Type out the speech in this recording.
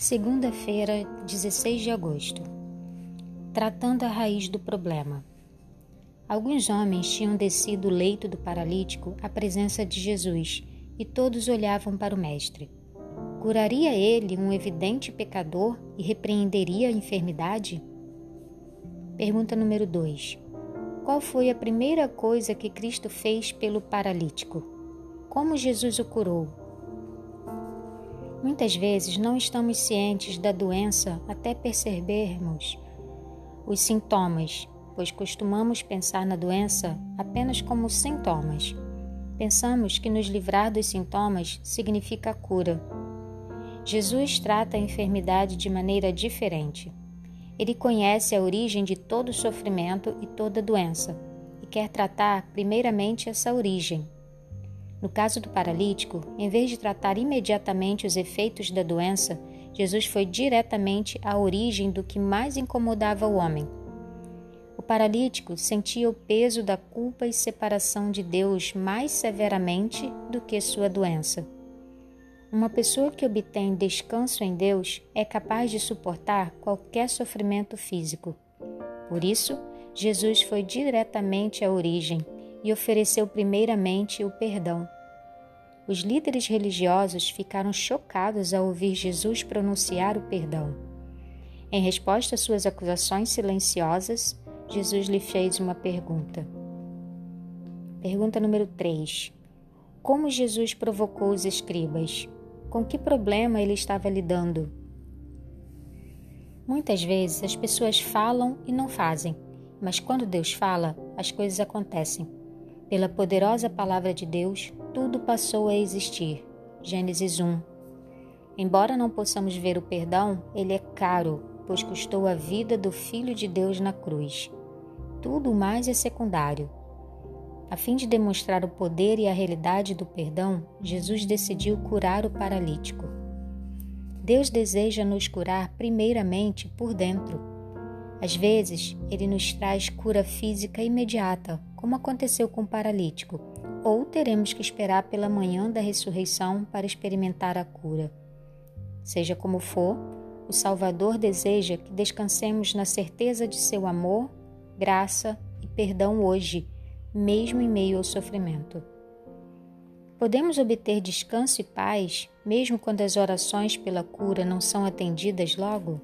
Segunda-feira, 16 de agosto. Tratando a raiz do problema. Alguns homens tinham descido o leito do paralítico à presença de Jesus e todos olhavam para o Mestre. Curaria ele um evidente pecador e repreenderia a enfermidade? Pergunta número 2. Qual foi a primeira coisa que Cristo fez pelo paralítico? Como Jesus o curou? Muitas vezes não estamos cientes da doença até percebermos os sintomas, pois costumamos pensar na doença apenas como sintomas. Pensamos que nos livrar dos sintomas significa cura. Jesus trata a enfermidade de maneira diferente. Ele conhece a origem de todo sofrimento e toda doença e quer tratar primeiramente essa origem, no caso do paralítico, em vez de tratar imediatamente os efeitos da doença, Jesus foi diretamente à origem do que mais incomodava o homem. O paralítico sentia o peso da culpa e separação de Deus mais severamente do que sua doença. Uma pessoa que obtém descanso em Deus é capaz de suportar qualquer sofrimento físico. Por isso, Jesus foi diretamente à origem e ofereceu primeiramente o perdão. Os líderes religiosos ficaram chocados ao ouvir Jesus pronunciar o perdão. Em resposta às suas acusações silenciosas, Jesus lhe fez uma pergunta. Pergunta número 3. Como Jesus provocou os escribas? Com que problema ele estava lidando? Muitas vezes as pessoas falam e não fazem, mas quando Deus fala, as coisas acontecem. Pela poderosa palavra de Deus, tudo passou a existir. Gênesis 1. Embora não possamos ver o perdão, ele é caro, pois custou a vida do Filho de Deus na cruz. Tudo mais é secundário. A fim de demonstrar o poder e a realidade do perdão, Jesus decidiu curar o paralítico. Deus deseja nos curar primeiramente por dentro. Às vezes, ele nos traz cura física imediata, como aconteceu com o paralítico, ou teremos que esperar pela manhã da ressurreição para experimentar a cura. Seja como for, o Salvador deseja que descansemos na certeza de seu amor, graça e perdão hoje, mesmo em meio ao sofrimento. Podemos obter descanso e paz mesmo quando as orações pela cura não são atendidas logo?